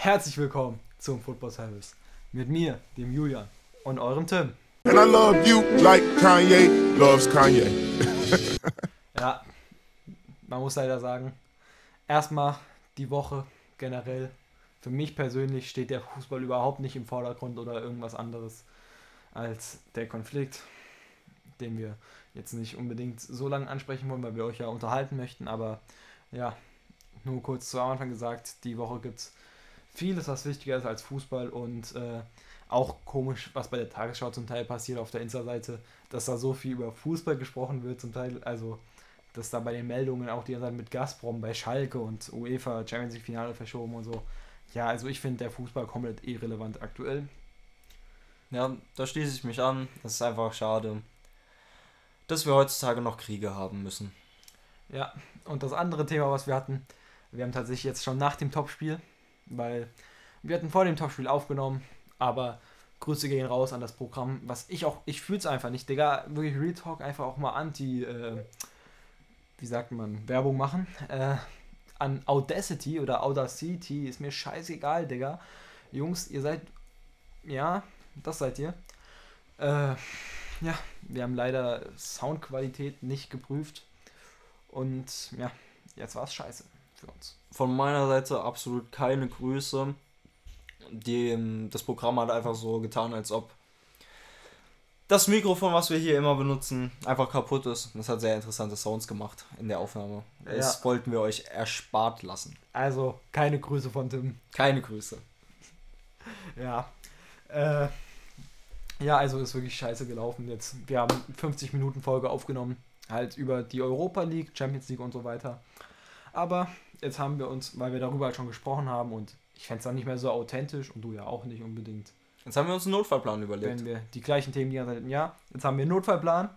Herzlich willkommen zum Football Service. Mit mir, dem Julian und eurem Tim. And I love you like Kanye loves Kanye. Ja, man muss leider sagen, erstmal die Woche generell. Für mich persönlich steht der Fußball überhaupt nicht im Vordergrund oder irgendwas anderes als der Konflikt, den wir jetzt nicht unbedingt so lange ansprechen wollen, weil wir euch ja unterhalten möchten. Aber ja, nur kurz zu Anfang gesagt, die Woche gibt es vieles, was wichtiger ist als Fußball und äh, auch komisch, was bei der Tagesschau zum Teil passiert auf der Insta-Seite, dass da so viel über Fußball gesprochen wird, zum Teil, also dass da bei den Meldungen auch die ganze Zeit mit Gazprom bei Schalke und UEFA Champions League Finale verschoben und so. Ja, also ich finde der Fußball komplett irrelevant aktuell. Ja, da schließe ich mich an. Es ist einfach schade, dass wir heutzutage noch Kriege haben müssen. Ja, und das andere Thema, was wir hatten, wir haben tatsächlich jetzt schon nach dem Topspiel, weil wir hatten vor dem Topspiel aufgenommen, aber Grüße gehen raus an das Programm, was ich auch, ich fühle es einfach nicht, Digga, wirklich Real Talk einfach auch mal anti, äh, wie sagt man, Werbung machen, äh, an Audacity oder Audacity, ist mir scheißegal, Digga. Jungs, ihr seid, ja, das seid ihr. Äh, ja, wir haben leider Soundqualität nicht geprüft und ja, jetzt war es scheiße für uns. Von meiner Seite absolut keine Grüße. Die, das Programm hat einfach so getan, als ob das Mikrofon, was wir hier immer benutzen, einfach kaputt ist. Das hat sehr interessante Sounds gemacht in der Aufnahme. Das Ja. wollten wir euch erspart lassen. Also, keine Grüße von Tim. Keine Grüße. Ja. Äh, ja, also ist wirklich scheiße gelaufen jetzt. Wir haben 50 Minuten Folge aufgenommen, halt über die Europa League, Champions League und so weiter. Aber jetzt haben wir uns, weil wir darüber halt schon gesprochen haben und ich fände es dann nicht mehr so authentisch und du ja auch nicht unbedingt, Jetzt haben wir uns einen Notfallplan überlegt. wenn wir die gleichen Themen die ganze Zeit, ja, jetzt haben wir einen Notfallplan,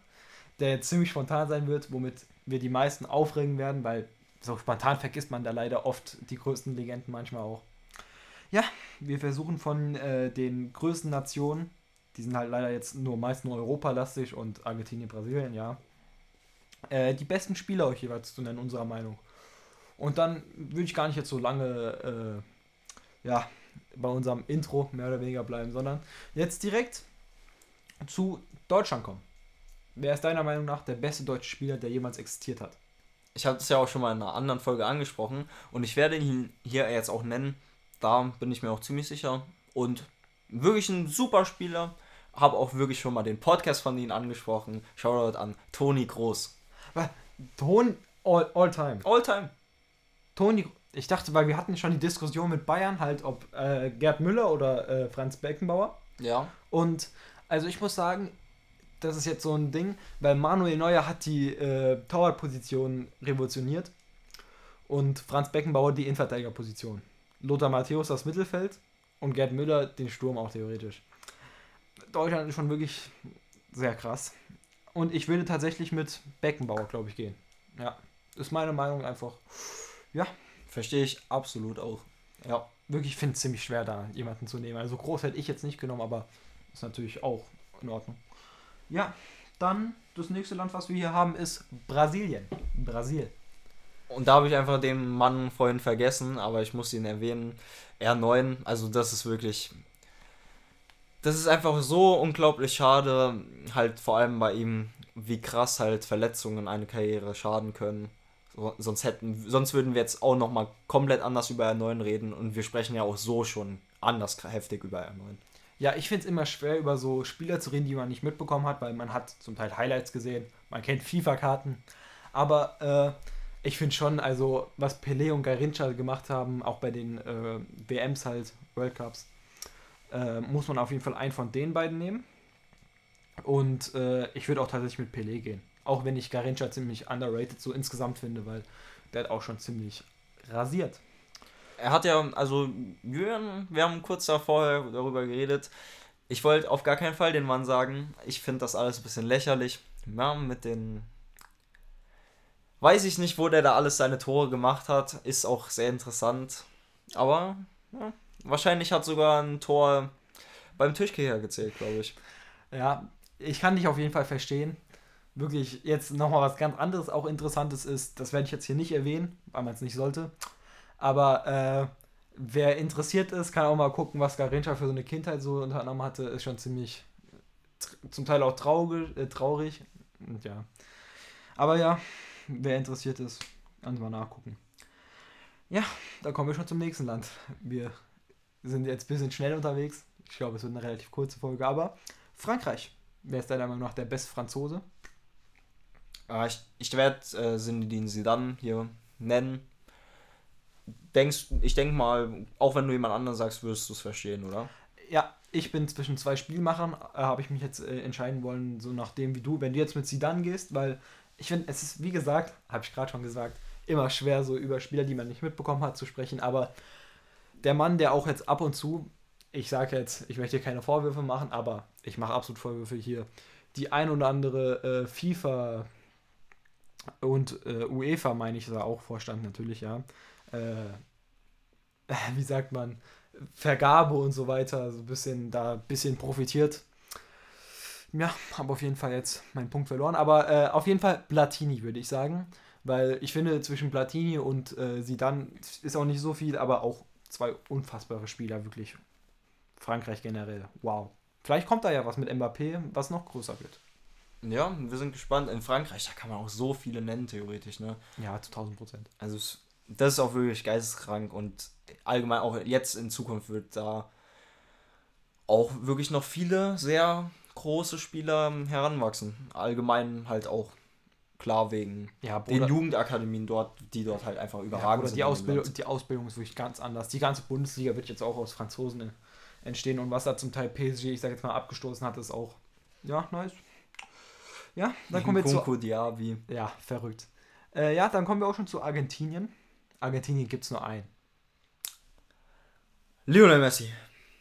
der jetzt ziemlich spontan sein wird, womit wir die meisten aufregen werden, weil so spontan vergisst man da leider oft die größten Legenden manchmal auch. Ja, wir versuchen von äh, den größten Nationen, die sind halt leider jetzt nur meist nur Europalastig und Argentinien, Brasilien, ja, äh, die besten Spieler euch jeweils zu nennen, unserer Meinung. Und dann würde ich gar nicht jetzt so lange, äh, ja, bei unserem Intro mehr oder weniger bleiben, sondern jetzt direkt zu Deutschland kommen. Wer ist deiner Meinung nach der beste deutsche Spieler, der jemals existiert hat? Ich habe es ja auch schon mal in einer anderen Folge angesprochen und ich werde ihn hier jetzt auch nennen. Da bin ich mir auch ziemlich sicher. Und wirklich ein super Spieler. Habe auch wirklich schon mal den Podcast von ihm angesprochen. Shoutout an Toni Groß. Ton all, all time. Alltime. Toni, ich dachte, weil wir hatten schon die Diskussion mit Bayern halt, ob äh, Gerd Müller oder äh, Franz Beckenbauer. Ja. Und also ich muss sagen, das ist jetzt so ein Ding, weil Manuel Neuer hat die äh, Torwartposition revolutioniert und Franz Beckenbauer die Innenverteidigerposition. Lothar Matthäus das Mittelfeld und Gerd Müller den Sturm auch theoretisch. Deutschland ist schon wirklich sehr krass. Und ich würde tatsächlich mit Beckenbauer, glaube ich, gehen. Ja, ist meine Meinung einfach. Ja, Verstehe ich absolut auch. Ja. wirklich finde es ziemlich schwer, da jemanden zu nehmen. Also groß hätte ich jetzt nicht genommen, aber ist natürlich auch in Ordnung. Ja, dann das nächste Land, was wir hier haben, ist Brasilien. Brasil. Und da habe ich einfach den Mann vorhin vergessen, aber ich muss ihn erwähnen. R9, also das ist wirklich. Das ist einfach so unglaublich schade, halt vor allem bei ihm, wie krass halt Verletzungen eine Karriere schaden können. So, sonst hätten, sonst würden wir jetzt auch nochmal komplett anders über R9 reden und wir sprechen ja auch so schon anders heftig über R9. Ja, ich finde es immer schwer, über so Spieler zu reden, die man nicht mitbekommen hat, weil man hat zum Teil Highlights gesehen, man kennt FIFA-Karten. Aber äh, ich finde schon, also was Pelé und Garincha gemacht haben, auch bei den äh, WMs halt, World Cups, äh, muss man auf jeden Fall einen von den beiden nehmen. Und äh, ich würde auch tatsächlich mit Pelé gehen. Auch wenn ich Garincha ziemlich underrated so insgesamt finde, weil der hat auch schon ziemlich rasiert. Er hat ja, also, Jürgen, wir haben kurz davor darüber geredet. Ich wollte auf gar keinen Fall den Mann sagen. Ich finde das alles ein bisschen lächerlich. Ja, mit den. Weiß ich nicht, wo der da alles seine Tore gemacht hat. Ist auch sehr interessant. Aber, ja, wahrscheinlich hat sogar ein Tor beim Tischkicker gezählt, glaube ich. Ja, ich kann dich auf jeden Fall verstehen. Wirklich, jetzt nochmal was ganz anderes, auch Interessantes ist, das werde ich jetzt hier nicht erwähnen, weil man es nicht sollte. Aber äh, wer interessiert ist, kann auch mal gucken, was Garincha für so eine Kindheit so unter anderem hatte. Ist schon ziemlich, zum Teil auch traurig. Äh, traurig. Und ja. Aber ja, wer interessiert ist, kann mal nachgucken. Ja, da kommen wir schon zum nächsten Land. Wir sind jetzt ein bisschen schnell unterwegs. Ich glaube, es wird eine relativ kurze Folge, aber Frankreich. Wer ist deiner Meinung nach der beste Franzose? Äh, ich ich werde äh, Zinedine Zidane hier nennen. Denkst, ich denke mal, auch wenn du jemand anderen sagst, wirst du es verstehen, oder? Ja, ich bin zwischen zwei Spielmachern, äh, habe ich mich jetzt äh, entscheiden wollen, so nachdem wie du, wenn du jetzt mit Zidane gehst, weil ich finde, es ist, wie gesagt, habe ich gerade schon gesagt, immer schwer, so über Spieler, die man nicht mitbekommen hat, zu sprechen, aber der Mann, der auch jetzt ab und zu, ich sage jetzt, ich möchte hier keine Vorwürfe machen, aber ich mache absolut Vorwürfe hier, die ein oder andere äh, FIFA und äh, UEFA, meine ich, ist auch Vorstand natürlich, ja, äh, wie sagt man, Vergabe und so weiter, so ein bisschen da ein bisschen profitiert. Ja, habe auf jeden Fall jetzt meinen Punkt verloren, aber äh, auf jeden Fall Platini würde ich sagen, weil ich finde zwischen Platini und äh, Zidane ist auch nicht so viel, aber auch zwei unfassbare Spieler wirklich. Frankreich generell, wow. Vielleicht kommt da ja was mit Mbappé, was noch größer wird. Ja, wir sind gespannt. In Frankreich, da kann man auch so viele nennen, theoretisch, ne? Ja, zu 1000 Prozent. Also, das ist auch wirklich geisteskrank und allgemein auch jetzt in Zukunft wird da auch wirklich noch viele sehr große Spieler heranwachsen. Allgemein halt auch klar wegen Ja, den Bruder, Jugendakademien dort, die dort halt einfach ja, überragend Bruder, sind. die, Ausbildung, die Ausbildung ist wirklich ganz anders. Die ganze Bundesliga wird jetzt auch aus Franzosen entstehen und was da zum Teil PSG, ich sag jetzt mal, abgestoßen hat, ist auch, ja, nice. Ja, dann kommen wir zu Diaby. Ja, verrückt. Äh, ja, dann kommen wir auch schon zu Argentinien. Argentinien gibt es nur einen. Lionel Messi.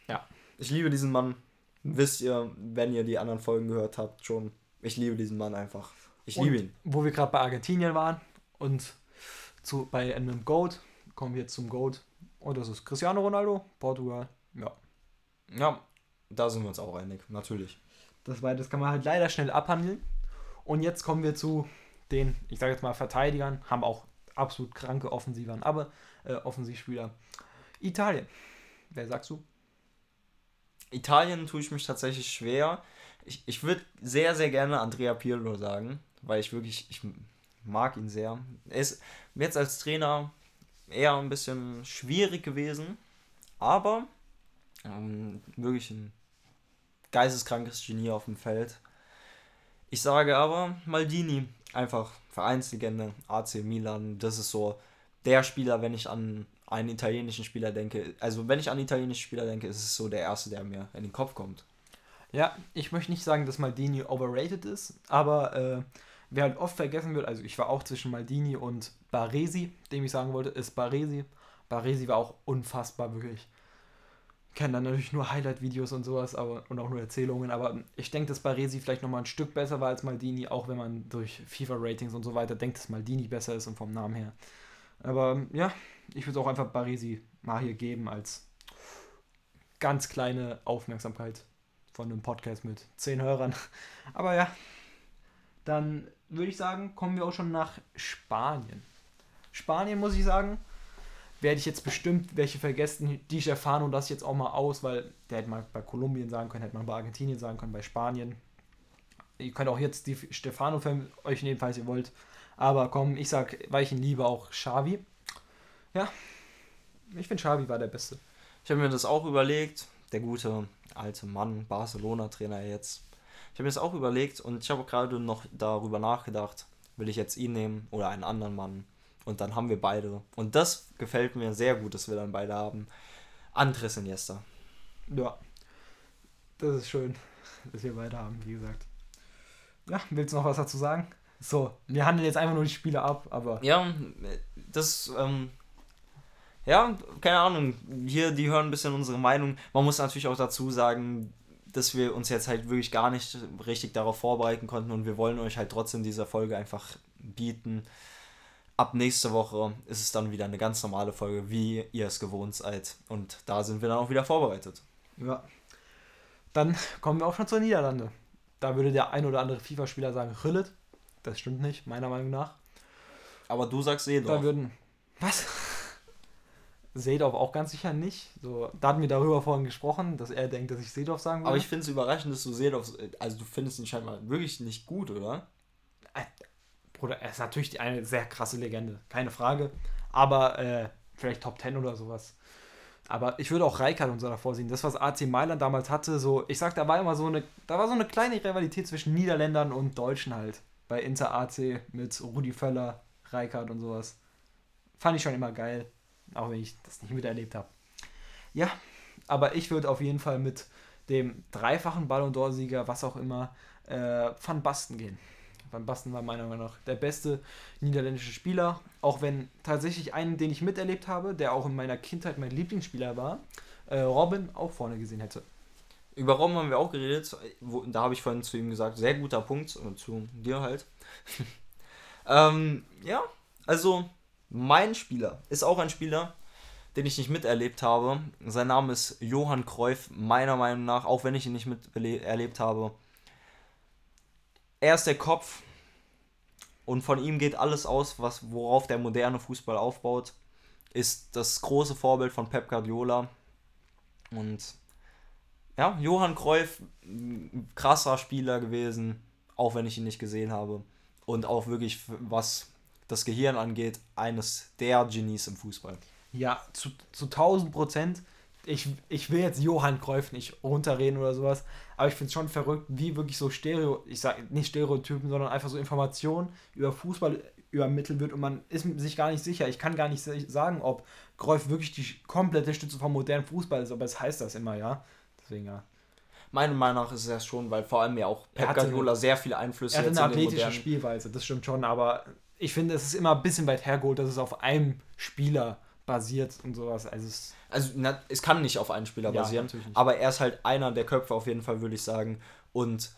Ja. Ich liebe diesen Mann. Wisst ihr, wenn ihr die anderen Folgen gehört habt, schon. Ich liebe diesen Mann einfach. Ich Und liebe ihn. Wo wir gerade bei Argentinien waren und zu, bei einem Goat, kommen wir zum Goat. Und das ist Cristiano Ronaldo, Portugal. Ja. Ja, da sind wir uns auch einig, natürlich. Das, war, das kann man halt leider schnell abhandeln. Und jetzt kommen wir zu den, ich sage jetzt mal, Verteidigern, haben auch absolut kranke Offensivern, aber äh, Offensivspieler. Italien. Wer sagst du? Italien tue ich mich tatsächlich schwer. Ich, ich würde sehr, sehr gerne Andrea Pirlo sagen, weil ich wirklich, ich mag ihn sehr. Er ist jetzt als Trainer eher ein bisschen schwierig gewesen, aber ähm, wirklich ein geisteskrankes Genie auf dem Feld. Ich sage aber Maldini, einfach Vereinslegende, AC Milan, das ist so der Spieler, wenn ich an einen italienischen Spieler denke. Also wenn ich an italienische Spieler denke, ist es so der erste, der mir in den Kopf kommt. Ja, ich möchte nicht sagen, dass Maldini overrated ist, aber äh, wer halt oft vergessen wird, also ich war auch zwischen Maldini und Baresi, dem ich sagen wollte, ist Baresi. Baresi war auch unfassbar, wirklich. Kenne dann natürlich nur Highlight-Videos und sowas aber, und auch nur Erzählungen, aber ich denke, dass Baresi vielleicht nochmal ein Stück besser war als Maldini, auch wenn man durch FIFA-Ratings und so weiter denkt, dass Maldini besser ist und vom Namen her. Aber ja, ich würde auch einfach Baresi mal hier geben als ganz kleine Aufmerksamkeit von einem Podcast mit zehn Hörern. Aber ja, dann würde ich sagen, kommen wir auch schon nach Spanien. Spanien muss ich sagen, werde ich jetzt bestimmt welche vergessen. Die Stefano das jetzt auch mal aus, weil der hätte mal bei Kolumbien sagen können, hätte man bei Argentinien sagen können, bei Spanien. Ihr könnt auch jetzt die Stefano für euch nehmen, falls ihr wollt. Aber komm, ich sag, weil ich ihn liebe, auch Xavi. Ja, ich finde Xavi war der Beste. Ich habe mir das auch überlegt, der gute alte Mann, Barcelona-Trainer jetzt. Ich habe mir das auch überlegt und ich habe gerade noch darüber nachgedacht, will ich jetzt ihn nehmen oder einen anderen Mann. Und dann haben wir beide. Und das gefällt mir sehr gut, dass wir dann beide haben. Andres Iniesta. Ja, das ist schön, dass wir beide haben, wie gesagt. Ja, willst du noch was dazu sagen? So, wir handeln jetzt einfach nur die Spiele ab, aber Ja, das, ähm, ja, keine Ahnung. Hier, die hören ein bisschen unsere Meinung. Man muss natürlich auch dazu sagen, dass wir uns jetzt halt wirklich gar nicht richtig darauf vorbereiten konnten und wir wollen euch halt trotzdem diese Folge einfach bieten. Ab nächste Woche ist es dann wieder eine ganz normale Folge, wie ihr es gewohnt seid. Und da sind wir dann auch wieder vorbereitet. ja. Dann kommen wir auch schon zur Niederlande. Da würde der ein oder andere FIFA-Spieler sagen, Rillet. Das stimmt nicht, meiner Meinung nach. Aber du sagst eh Da würden. Was? Seedorf auch ganz sicher nicht. So, da hatten wir darüber vorhin gesprochen, dass er denkt, dass ich Seedorf sagen würde. Aber ich finde es überraschend, dass du Seedorf, also du findest ihn scheinbar wirklich nicht gut, oder? Bruder, er ist natürlich eine sehr krasse Legende, keine Frage. Aber äh, vielleicht Top 10 oder sowas. Aber ich würde auch Reikard und so davor sehen. Das, was AC Mailand damals hatte, so, ich sag, da war immer so eine, da war so eine kleine Rivalität zwischen Niederländern und Deutschen halt. Bei Inter AC mit Rudi Völler, Reikard und sowas. Fand ich schon immer geil. Auch wenn ich das nicht miterlebt habe. Ja, aber ich würde auf jeden Fall mit dem dreifachen Ballon d'Or-Sieger, was auch immer, äh, Van Basten gehen. Van Basten war meiner Meinung nach der beste niederländische Spieler. Auch wenn tatsächlich einen, den ich miterlebt habe, der auch in meiner Kindheit mein Lieblingsspieler war, äh, Robin auch vorne gesehen hätte. Über Robben haben wir auch geredet. Wo, da habe ich vorhin zu ihm gesagt, sehr guter Punkt. Und zu dir halt. ähm, ja, also mein Spieler ist auch ein Spieler, den ich nicht miterlebt habe. Sein Name ist Johann Cruyff, meiner Meinung nach, auch wenn ich ihn nicht miterlebt habe. Er ist der Kopf und von ihm geht alles aus, was, worauf der moderne Fußball aufbaut. Ist das große Vorbild von Pep Guardiola. Und ja, Johann Cruyff, krasser Spieler gewesen, auch wenn ich ihn nicht gesehen habe. Und auch wirklich, was das Gehirn angeht, eines der Genies im Fußball. Ja, zu, zu 1000 Prozent. Ich, ich will jetzt Johann Cruyff nicht runterreden oder sowas, aber ich finde es schon verrückt, wie wirklich so Stereo, ich sage nicht Stereotypen, sondern einfach so Informationen über Fußball übermittelt wird und man ist sich gar nicht sicher. Ich kann gar nicht sagen, ob Cruyff wirklich die komplette Stütze vom modernen Fußball ist, aber es heißt das immer, ja. Deswegen ja. Meiner Meinung nach ist es das schon, weil vor allem ja auch Pep Guardiola sehr viele Einflüsse hat. Er hat eine athletische Spielweise, das stimmt schon, aber ich finde, es ist immer ein bisschen weit hergeholt, dass es auf einem Spieler basiert und sowas. Also es, also na, es kann nicht auf einen Spieler ja, basieren, aber er ist halt einer der Köpfe auf jeden Fall, würde ich sagen. Und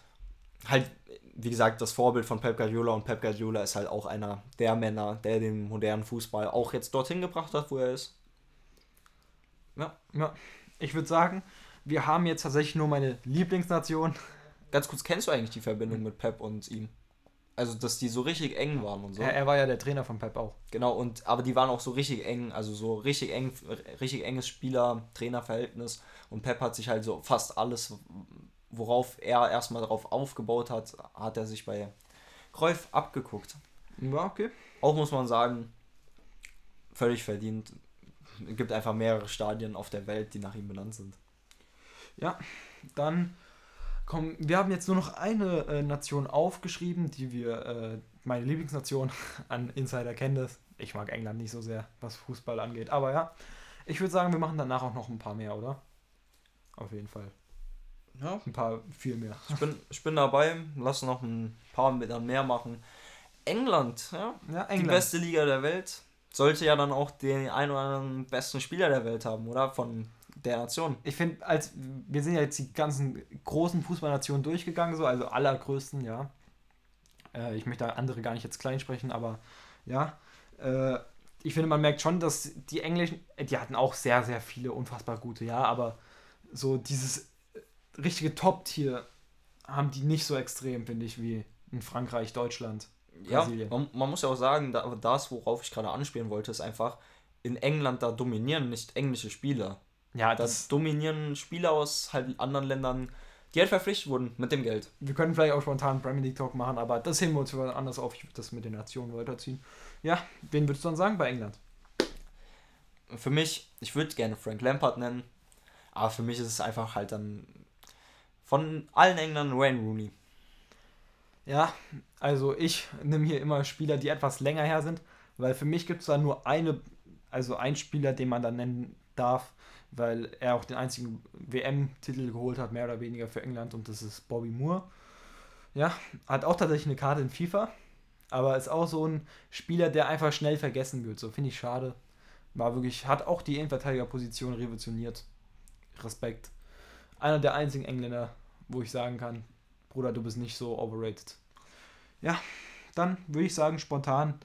halt, wie gesagt, das Vorbild von Pep Guardiola und Pep Guardiola ist halt auch einer der Männer, der den modernen Fußball auch jetzt dorthin gebracht hat, wo er ist. Ja, ja. Ich würde sagen, wir haben jetzt tatsächlich nur meine Lieblingsnation. Ganz kurz, kennst du eigentlich die Verbindung mit Pep und ihm? Also, dass die so richtig eng waren und so. Ja, er war ja der Trainer von Pep auch. Genau, und aber die waren auch so richtig eng, also so richtig eng, richtig enges Spieler-Trainer-Verhältnis. Und Pep hat sich halt so fast alles, worauf er erstmal darauf aufgebaut hat, hat er sich bei Cruyff abgeguckt. Ja, okay. Auch muss man sagen, völlig verdient. Es gibt einfach mehrere Stadien auf der Welt, die nach ihm benannt sind. Ja, dann Komm, wir haben jetzt nur noch eine äh, Nation aufgeschrieben, die wir, äh, meine Lieblingsnation, an Insider kennen das. Ich mag England nicht so sehr, was Fußball angeht. Aber ja, ich würde sagen, wir machen danach auch noch ein paar mehr, oder? Auf jeden Fall. Ja. Ein paar, viel mehr. Ich bin, ich bin dabei, lass noch ein paar mehr machen. England, ja, ja England. die beste Liga der Welt, sollte ja dann auch den ein oder anderen besten Spieler der Welt haben, oder? Von der Nation. Ich finde, als wir sind ja jetzt die ganzen großen Fußballnationen durchgegangen, so, also allergrößten, ja. Äh, ich möchte andere gar nicht jetzt klein sprechen, aber ja. Äh, ich finde, man merkt schon, dass die Englischen, äh, die hatten auch sehr, sehr viele unfassbar gute, ja, aber so dieses richtige Top-Tier haben die nicht so extrem, finde ich, wie in Frankreich, Deutschland. Brasilien. Ja, man, man muss ja auch sagen, das, worauf ich gerade anspielen wollte, ist einfach, in England da dominieren nicht englische Spieler. Ja, das dominieren Spieler aus halt anderen Ländern, die halt verpflichtet wurden mit dem Geld. Wir können vielleicht auch spontan Premier League Talk machen, aber das heben wir uns anders auf. Ich würde das mit den Nationen weiterziehen. Ja, wen würdest du dann sagen bei England? Für mich, ich würde gerne Frank Lampard nennen, aber für mich ist es einfach halt dann von allen Engländern Wayne Rooney. Ja, also ich nehme hier immer Spieler, die etwas länger her sind, weil für mich gibt es da nur eine, also ein Spieler, den man dann nennen darf, weil er auch den einzigen WM-Titel geholt hat, mehr oder weniger für England, und das ist Bobby Moore. Ja, hat auch tatsächlich eine Karte in FIFA, aber ist auch so ein Spieler, der einfach schnell vergessen wird. So finde ich schade. War wirklich, hat auch die Innenverteidigerposition revolutioniert. Respekt. Einer der einzigen Engländer, wo ich sagen kann, Bruder, du bist nicht so overrated. Ja, dann würde ich sagen, spontan,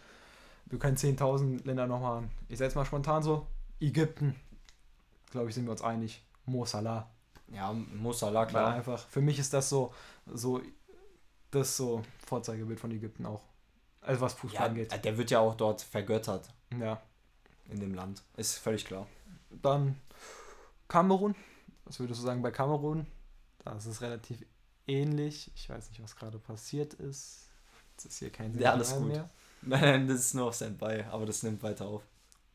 wir können 10.000 Länder noch machen. Ich setze mal spontan so, Ägypten, glaube ich, sind wir uns einig. Mo Salah. Ja, Mo Salah, klar. Weil einfach, für mich ist das so, so das so Vorzeigebild von Ägypten auch. Also was Fußball ja, angeht. Der wird ja auch dort vergöttert. Ja. In dem Land. Ist völlig klar. dann Kamerun. Was würdest du sagen bei Kamerun? Da ist es relativ ähnlich. Ich weiß nicht, was gerade passiert ist. Jetzt ist hier kein Ja, alles gut. Nein, nein, das ist nur auf Standby, aber das nimmt weiter auf.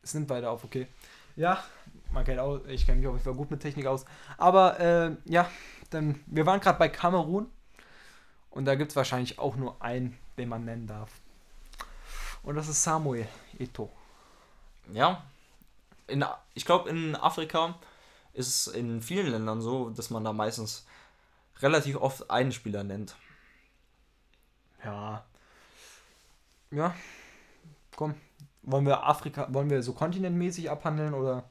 Es nimmt weiter auf, okay. Ja, man kennt auch, ich kenne mich auf jeden Fall gut mit Technik aus. Aber äh, ja, dann, wir waren gerade bei Kamerun und da gibt es wahrscheinlich auch nur einen, den man nennen darf. Und das ist Samuel Eto'o. Ja, in, ich glaube, in Afrika ist es in vielen Ländern so, dass man da meistens relativ oft einen Spieler nennt. Ja. Ja. Komm. Wollen wir Afrika, wollen wir so kontinentmäßig abhandeln oder?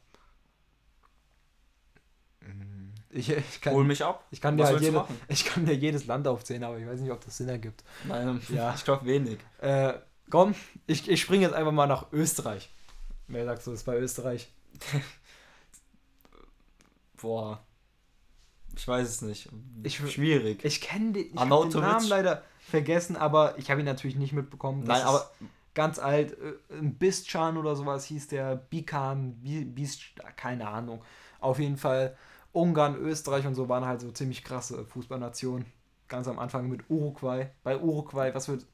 Ich, ich, kann, Hol mich ab. ich, kann dir halt jede, ich kann dir jedes Land aufzählen, aber ich weiß nicht, ob das Sinn ergibt. Nein, Ja. ich glaube wenig. Äh, komm, ich, ich springe jetzt einfach mal nach Österreich. Wer sagst du, ist bei Österreich? Boah. Ich weiß es nicht. Ich- Schwierig. Ich kenne den, ich den? Namen leider vergessen, aber ich habe ihn natürlich nicht mitbekommen. Das Nein, aber ganz alt. äh, Ein Bistchan oder sowas hieß der. Bikan, Bi- Bist, keine Ahnung. Auf jeden Fall Ungarn, Österreich und so waren halt so ziemlich krasse Fußballnationen. Ganz am Anfang mit Uruguay. Bei Uruguay, was wird.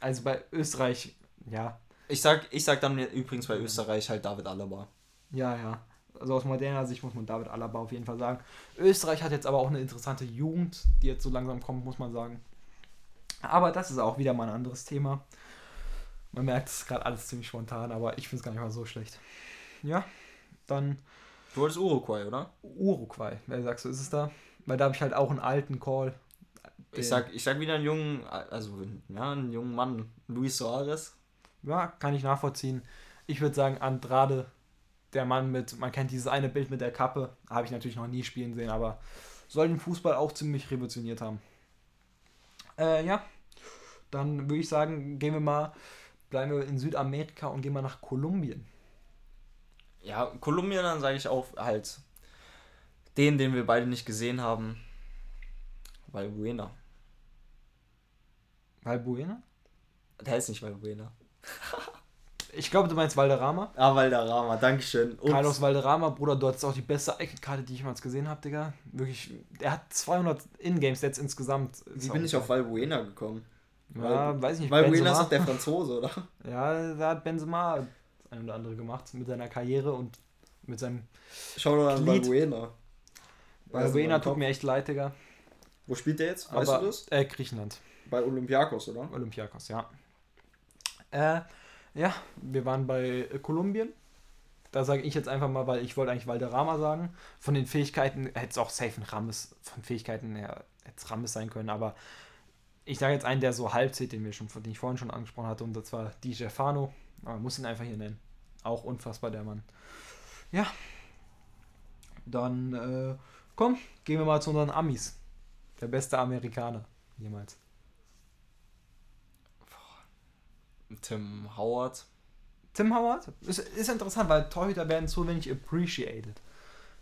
Also bei Österreich, ja, ich sag, ich sag dann übrigens bei Österreich halt David Alaba. Ja, ja. Also aus moderner Sicht muss man David Alaba auf jeden Fall sagen. Österreich hat jetzt aber auch eine interessante Jugend, die jetzt so langsam kommt, muss man sagen. Aber das ist auch wieder mal ein anderes Thema. Man merkt, es ist gerade alles ziemlich spontan, aber ich finde es gar nicht mal so schlecht. Ja, dann Du wolltest Uruguay, oder? Uruguay. Wer sagst du, ist es da? Weil da habe ich halt auch einen alten Call. Ich sag, ich sag wieder einen jungen, also ja, einen jungen Mann, Luis Soares. Ja, kann ich nachvollziehen. Ich würde sagen, Andrade, der Mann mit, man kennt dieses eine Bild mit der Kappe, habe ich natürlich noch nie spielen sehen, aber soll den Fußball auch ziemlich revolutioniert haben. Äh, ja, dann würde ich sagen, gehen wir mal, bleiben wir in Südamerika und gehen mal nach Kolumbien. Ja, Kolumbien, dann sage ich auch halt den, den wir beide nicht gesehen haben. Valbuena. Valbuena? Der heißt nicht Valbuena. Ich glaube, du meinst Valderrama. Ah, Valderrama, Dankeschön. Ups. Carlos Valderrama, Bruder, du hattest auch die beste Icon-Karte, die ich jemals gesehen habe, Digga. Wirklich, der hat 200 Ingame-Sets insgesamt. Wie bin ich auf Valbuena gekommen? Ja, weiß ich nicht. Valbuena ist doch der Franzose, oder? Ja, da hat Benzema eine oder andere gemacht mit seiner Karriere und mit seinem. Schau doch an. Valbuena. Valbuena tut mir echt leid, Digga. Wo spielt der jetzt? Weißt Aber, du das? Äh, Griechenland. Bei Olympiakos, oder? Olympiakos, ja. Äh, ja, wir waren bei äh, Kolumbien. Da sage ich jetzt einfach mal, weil ich wollte eigentlich Valderrama sagen. Von den Fähigkeiten hätte es auch safe ein Rammes, von Fähigkeiten her hätte es Rammes sein können, aber ich sage jetzt einen, der so halb zählt, den wir schon, den ich vorhin schon angesprochen hatte, und das war Di Stefano. Aber man muss ihn einfach hier nennen. Auch unfassbar, der Mann. Ja. Dann, äh, komm, gehen wir mal zu unseren Amis. Der beste Amerikaner jemals. Tim Howard. Tim Howard ist, ist interessant, weil Torhüter werden zu wenig appreciated.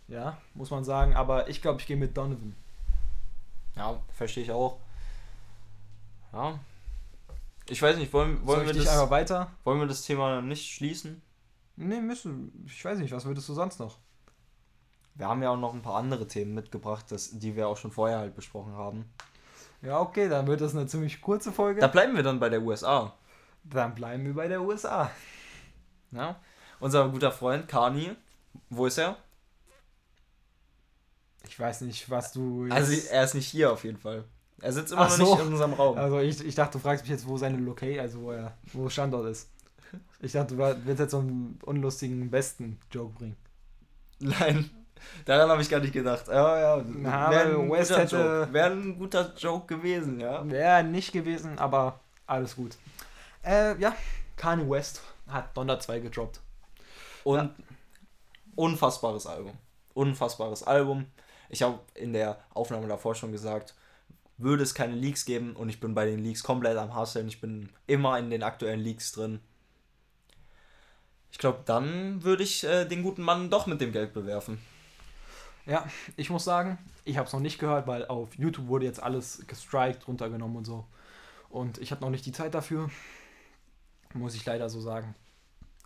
Ja, muss man sagen. Aber ich glaube, ich gehe mit Donovan. Ja, verstehe ich auch. Ja. Ich weiß nicht, wollen, wollen, wir dich einfach das, weiter? wollen wir das Thema nicht schließen? Nee, müssen. Ich weiß nicht, was würdest du sonst noch? Wir haben ja auch noch ein paar andere Themen mitgebracht, das, die wir auch schon vorher halt besprochen haben. Ja, okay, dann wird das eine ziemlich kurze Folge. Da bleiben wir dann bei der USA. dann bleiben wir bei der USA. Ja? Unser guter Freund Kani, wo ist er? Ich weiß nicht, was du. Also er ist nicht hier auf jeden Fall. Er sitzt immer Ach noch so. nicht in unserem Raum. also ich, ich dachte, du fragst mich jetzt, wo seine Location, also wo er, wo Standort ist. Ich dachte, du willst jetzt so einen unlustigen besten Joke bringen. Nein, daran habe ich gar nicht gedacht. Ja, ja, Na, wäre West guter hätte- ein guter Joke gewesen, ja. Wäre nicht gewesen, aber alles gut. Äh, ja, Kanye West hat Donner 2 gedroppt. Und unfassbares Album. Unfassbares Album. Ich habe in der Aufnahme davor schon gesagt, würde es keine Leaks geben und ich bin bei den Leaks komplett am Hasseln. Ich bin immer in den aktuellen Leaks drin. Ich glaube, dann würde ich äh, den guten Mann doch mit dem Geld bewerfen. Ja, ich muss sagen, ich habe es noch nicht gehört, weil auf YouTube wurde jetzt alles gestrikt, runtergenommen und so. Und ich habe noch nicht die Zeit dafür. Muss ich leider so sagen.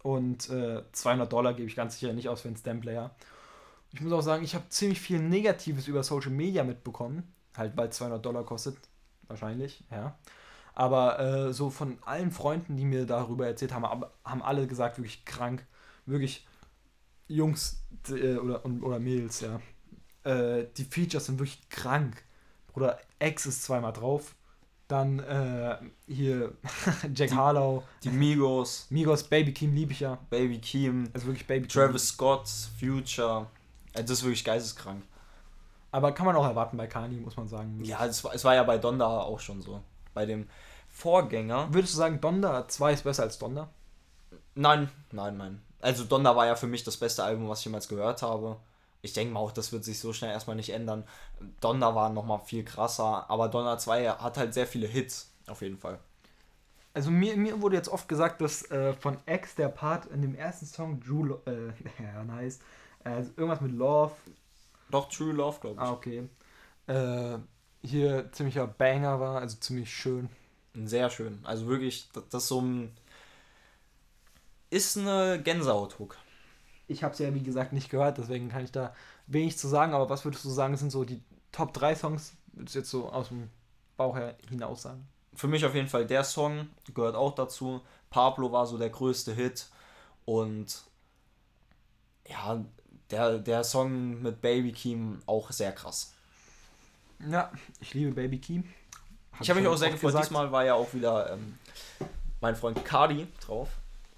Und äh, 200 Dollar gebe ich ganz sicher nicht aus für einen Stamplayer. Ich muss auch sagen, ich habe ziemlich viel Negatives über Social Media mitbekommen. Halt, weil 200 Dollar kostet. Wahrscheinlich, ja. Aber äh, so von allen Freunden, die mir darüber erzählt haben, ab- haben alle gesagt, wirklich krank. Wirklich Jungs äh, oder, oder Mädels, ja. Äh, die Features sind wirklich krank. Bruder, X ist zweimal drauf. Dann äh, hier Jack Harlow, Die Migos, Migos, Baby Keem liebe ich ja. Baby Keem, Also wirklich Baby Keem. Travis Scott, Future. Äh, Das ist wirklich geisteskrank. Aber kann man auch erwarten bei Kanye, muss man sagen. Ja, es war, es war ja bei Donda auch schon so. Bei dem Vorgänger. Würdest du sagen, Donda 2 ist besser als Donda? Nein, nein, nein. Also Donda war ja für mich das beste Album, was ich jemals gehört habe. Ich denke mal auch, das wird sich so schnell erstmal nicht ändern. Donda war nochmal viel krasser, aber Donda 2 hat halt sehr viele Hits, auf jeden Fall. Also mir, mir wurde jetzt oft gesagt, dass äh, von X der Part in dem ersten Song Drew, äh, ja, nice, äh, irgendwas mit Love, Doch True Love, glaube ich. ah, okay, äh, hier ziemlicher Banger war, also ziemlich schön. Sehr schön. Also wirklich, das, das ist so ein. Ist eine Gänsehaut-Hook. Ich habe es ja, wie gesagt, nicht gehört, deswegen kann ich da wenig zu sagen, aber was würdest du sagen, sind so die Top 3 Songs, würdest du jetzt so aus dem Bauch her hinaus sagen? Für mich auf jeden Fall der Song, gehört auch dazu. Pablo war so der größte Hit. Und ja, der, der Song mit Baby Keem auch sehr krass. Ja, ich liebe Baby Keem. Ich habe mich auch sehr gefreut. gesagt. Diesmal war ja auch wieder ähm, mein Freund Cardi drauf.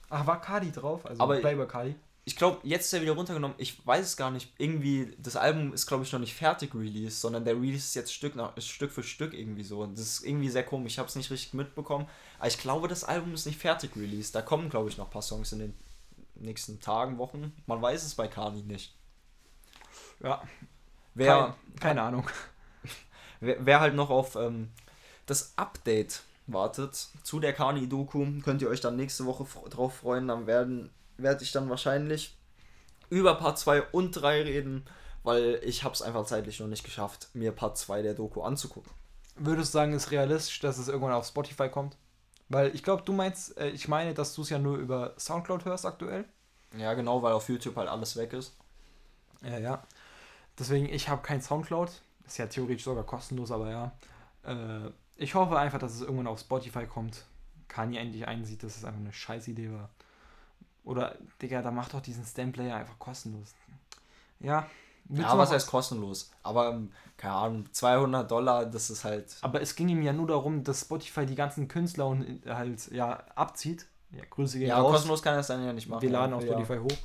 Ach, war Cardi drauf? Also Aber- Playboy Cardi. Ich glaube, jetzt ist er wieder runtergenommen. Ich weiß es gar nicht. Irgendwie, das Album ist, glaube ich, noch nicht fertig released, sondern der Release ist jetzt Stück, nach, Stück für Stück irgendwie so. Und das ist irgendwie sehr komisch. Ich habe es nicht richtig mitbekommen. Aber ich glaube, das Album ist nicht fertig released. Da kommen, glaube ich, noch ein paar Songs in den nächsten Tagen, Wochen. Man weiß es bei Cardi nicht. Ja, Wer, kein, keine Ahnung. wer, wer halt noch auf ähm, das Update wartet zu der Kani-Doku, könnt ihr euch dann nächste Woche drauf freuen. Dann werden werde ich dann wahrscheinlich über Part 2 und 3 reden, weil ich habe es einfach zeitlich noch nicht geschafft, mir Part 2 der Doku anzugucken. Würdest du sagen, ist realistisch, dass es irgendwann auf Spotify kommt? Weil ich glaube, du meinst, äh, ich meine, dass du es ja nur über Soundcloud hörst aktuell. Ja, genau, weil auf YouTube halt alles weg ist. Ja, ja. Deswegen, ich habe kein Soundcloud. Ist ja theoretisch sogar kostenlos, aber ja. Äh, ich hoffe einfach, dass es irgendwann auf Spotify kommt. Kanye endlich einsieht, dass es einfach eine scheiß Idee war. Oder, Digga, da macht doch diesen Stamplayer einfach kostenlos. Ja. Ja, du was heißt kostenlos? Aber, ähm, keine Ahnung, 200 Dollar, das ist halt... Aber es ging ihm ja nur darum, dass Spotify die ganzen Künstler und äh, halt ja abzieht. Ja, Grüße gehen Ja, raus. kostenlos kann er es dann ja nicht machen. Wir laden auf ja. Spotify hoch.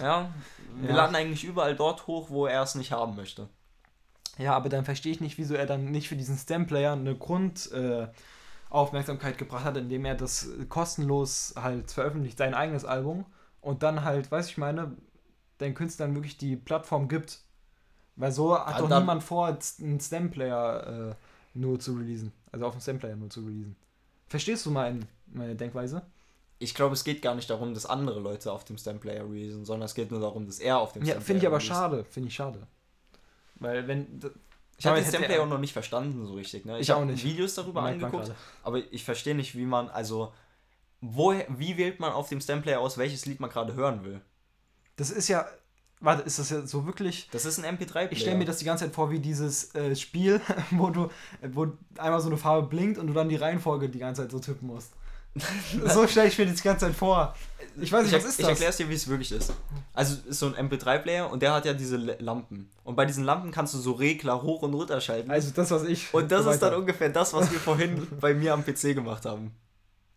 Ja, wir Ja. laden eigentlich überall dort hoch, wo er es nicht haben möchte. Ja, aber dann verstehe ich nicht, wieso er dann nicht für diesen Stamplayer eine Grundaufmerksamkeit äh, gebracht hat, indem er das kostenlos halt veröffentlicht, sein eigenes Album. Und dann halt, weiß ich meine, den Künstlern wirklich die Plattform gibt. Weil so hat Ja, doch dann- niemand vor, einen Stamplayer äh, nur zu releasen. Also auf dem Stamplayer nur zu releasen. Verstehst du mein, meine Denkweise? Ich glaube, es geht gar nicht darum, dass andere Leute auf dem Stamplayer releasen, sondern es geht nur darum, dass er auf dem Ja, Stamplayer finde ich aber released. schade. Finde ich schade. Weil wenn. Ich habe den hätte Stamplayer er- auch noch nicht verstanden so richtig. Ne? Ich hab auch nicht. Videos darüber Merkt man angeguckt, aber ich verstehe nicht, wie man, also, woher, wie wählt man auf dem Stamplayer aus, welches Lied man gerade hören will? Das ist ja. Warte, ist das ja so wirklich. Das ist ein MP3-Player. Ich stelle mir das die ganze Zeit vor wie dieses äh, Spiel, wo du, wo einmal so eine Farbe blinkt und du dann die Reihenfolge die ganze Zeit so tippen musst. so stelle ich mir das die ganze Zeit vor. Ich weiß nicht, ich, was ist ich das? erkläre es dir, wie es wirklich ist. Also es ist so ein MP3-Player und der hat ja diese Lampen. Und bei diesen Lampen kannst du so Regler hoch und runter schalten. Also das, was ich. und das ist dann weiter- ungefähr das, was wir vorhin bei mir am PC gemacht haben.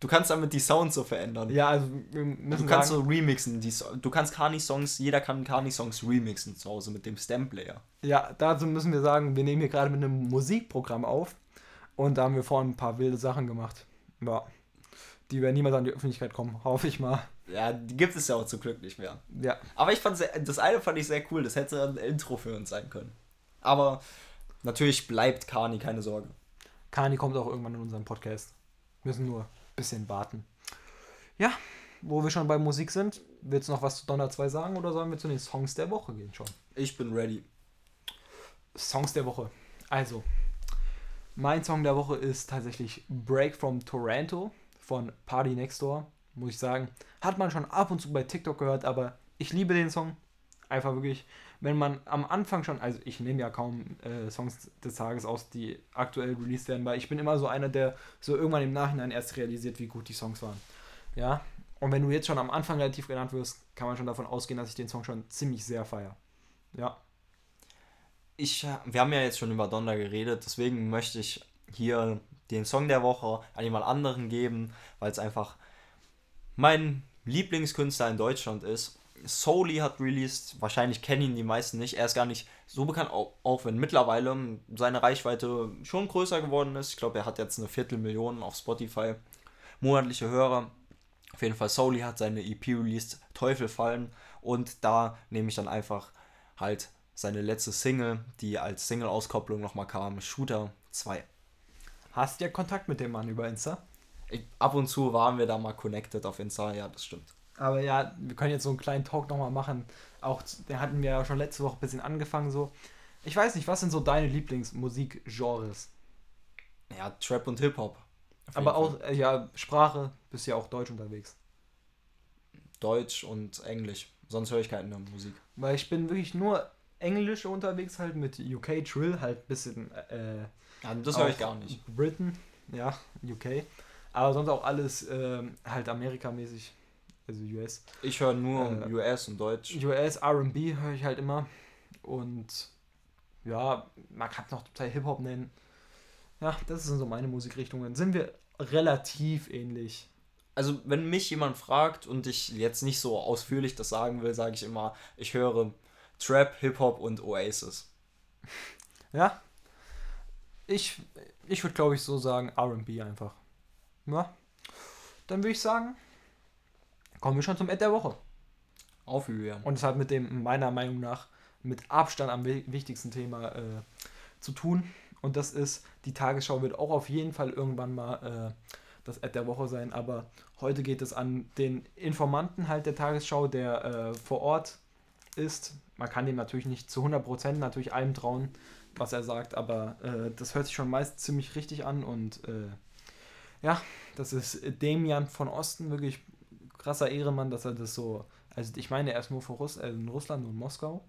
Du kannst damit die Sounds so verändern. Ja, also wir müssen Du kannst sagen, so remixen. Die, So- du kannst Kani-Songs, jeder kann Kani-Songs remixen zu Hause mit dem Stamplayer. Ja, dazu müssen wir sagen, wir nehmen hier gerade mit einem Musikprogramm auf und da haben wir vorhin ein paar wilde Sachen gemacht. Ja. Die werden niemals an die Öffentlichkeit kommen, hoffe ich mal. Ja, die gibt es ja auch zum Glück nicht mehr. Ja. Aber ich fand das eine fand ich sehr cool. Das hätte ein Intro für uns sein können. Aber natürlich bleibt Kani, keine Sorge. Kani kommt auch irgendwann in unseren Podcast. Müssen nur bisschen warten. Ja, wo wir schon bei Musik sind, willst du noch was zu Donner 2 sagen oder sollen wir zu den Songs der Woche gehen schon? Ich bin ready. Songs der Woche. Also, mein Song der Woche ist tatsächlich Break from Toronto von Party Next Door. muss ich sagen. Hat man schon ab und zu bei TikTok gehört, aber ich liebe den Song. Einfach wirklich, wenn man am Anfang schon, also ich nehme ja kaum äh, Songs des Tages aus, die aktuell released werden, weil ich bin immer so einer, der so irgendwann im Nachhinein erst realisiert, wie gut die Songs waren. Ja, und wenn du jetzt schon am Anfang relativ genannt wirst, kann man schon davon ausgehen, dass ich den Song schon ziemlich sehr feiere. Ja. Ich, wir haben ja jetzt schon über Donda geredet, deswegen möchte ich hier den Song der Woche an jemand anderen geben, weil es einfach mein Lieblingskünstler in Deutschland ist. Soli hat released, wahrscheinlich kennen ihn die meisten nicht. Er ist gar nicht so bekannt, auch, auch wenn mittlerweile seine Reichweite schon größer geworden ist. Ich glaube, er hat jetzt eine Viertelmillion auf Spotify monatliche Hörer. Auf jeden Fall, Soli hat seine EP released, Teufel fallen. Und da nehme ich dann einfach halt seine letzte Single, die als Single-Auskopplung nochmal kam, Shooter 2. Hast du ja Kontakt mit dem Mann über Insta? Ich, ab und zu waren wir da mal connected auf Insta, ja, das stimmt. Aber ja, wir können jetzt so einen kleinen Talk nochmal machen. Auch, den hatten wir ja schon letzte Woche ein bisschen angefangen so. Ich weiß nicht, was sind so deine Lieblingsmusikgenres? Ja, Trap und Hip-Hop. Aber auch, äh, ja, Sprache, bist ja auch Deutsch unterwegs. Deutsch und Englisch. Sonst höre ich keine Musik. Weil ich bin wirklich nur Englisch unterwegs halt mit UK Drill, halt ein bisschen. Äh, ja, das höre ich gar nicht. Britain, ja, UK. Aber sonst auch alles äh, halt Amerikamäßig, also US. Ich höre nur äh, US und Deutsch. US, RB höre ich halt immer. Und ja, man kann es noch Teil Hip-Hop nennen. Ja, das sind so meine Musikrichtungen. Sind wir relativ ähnlich. Also, wenn mich jemand fragt und ich jetzt nicht so ausführlich das sagen will, sage ich immer, ich höre Trap, Hip-Hop und Oasis. Ja. Ich, ich würde, glaube ich, so sagen, RB einfach. Ja. Dann würde ich sagen, kommen wir schon zum Ende der Woche. Aufhören. Und es hat mit dem, meiner Meinung nach, mit Abstand am wichtigsten Thema äh, zu tun. Und das ist, die Tagesschau wird auch auf jeden Fall irgendwann mal äh, das Ad der Woche sein. Aber heute geht es an den Informanten halt der Tagesschau, der äh, vor Ort ist. Man kann dem natürlich nicht zu 100% natürlich allem trauen, was er sagt, aber äh, das hört sich schon meist ziemlich richtig an und äh, ja, das ist Demian von Osten, wirklich krasser Ehremann, dass er das so, also ich meine, er ist nur von Russ, äh, in Russland und Moskau,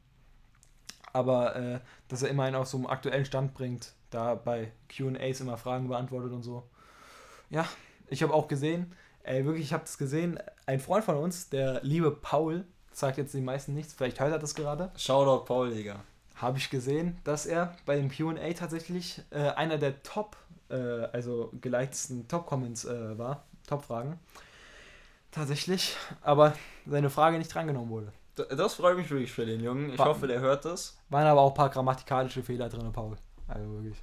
aber äh, dass er immerhin auch so einen aktuellen Stand bringt, da bei QAs immer Fragen beantwortet und so. Ja, ich habe auch gesehen, ey, wirklich, ich habe das gesehen, ein Freund von uns, der liebe Paul, sagt jetzt den meisten nichts, vielleicht hört er das gerade. Shoutout Paul, Digga. Habe ich gesehen, dass er bei dem QA tatsächlich äh, einer der Top, äh, also geleiteten Top-Comments äh, war, Top-Fragen. Tatsächlich, aber seine Frage nicht drangenommen wurde. Das freut mich wirklich für den Jungen. Ich war, hoffe, der hört das. Waren aber auch ein paar grammatikalische Fehler drin, Paul. Also wirklich.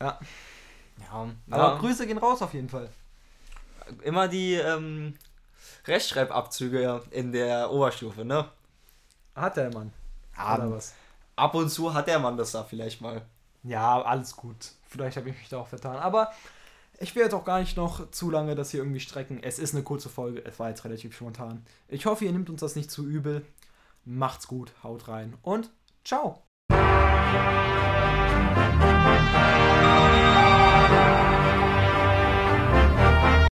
Ja. Ja. Aber ja. Grüße gehen raus auf jeden Fall. Immer die ähm, Rechtschreibabzüge in der Oberstufe, ne? Hat der Mann. Oder um, was? Ab und zu hat der Mann das da vielleicht mal. Ja, alles gut. Vielleicht habe ich mich da auch vertan. Aber ich will jetzt auch gar nicht noch zu lange das hier irgendwie strecken. Es ist eine kurze Folge. Es war jetzt relativ spontan. Ich hoffe, ihr nehmt uns das nicht zu übel. Macht's gut, haut rein und ciao.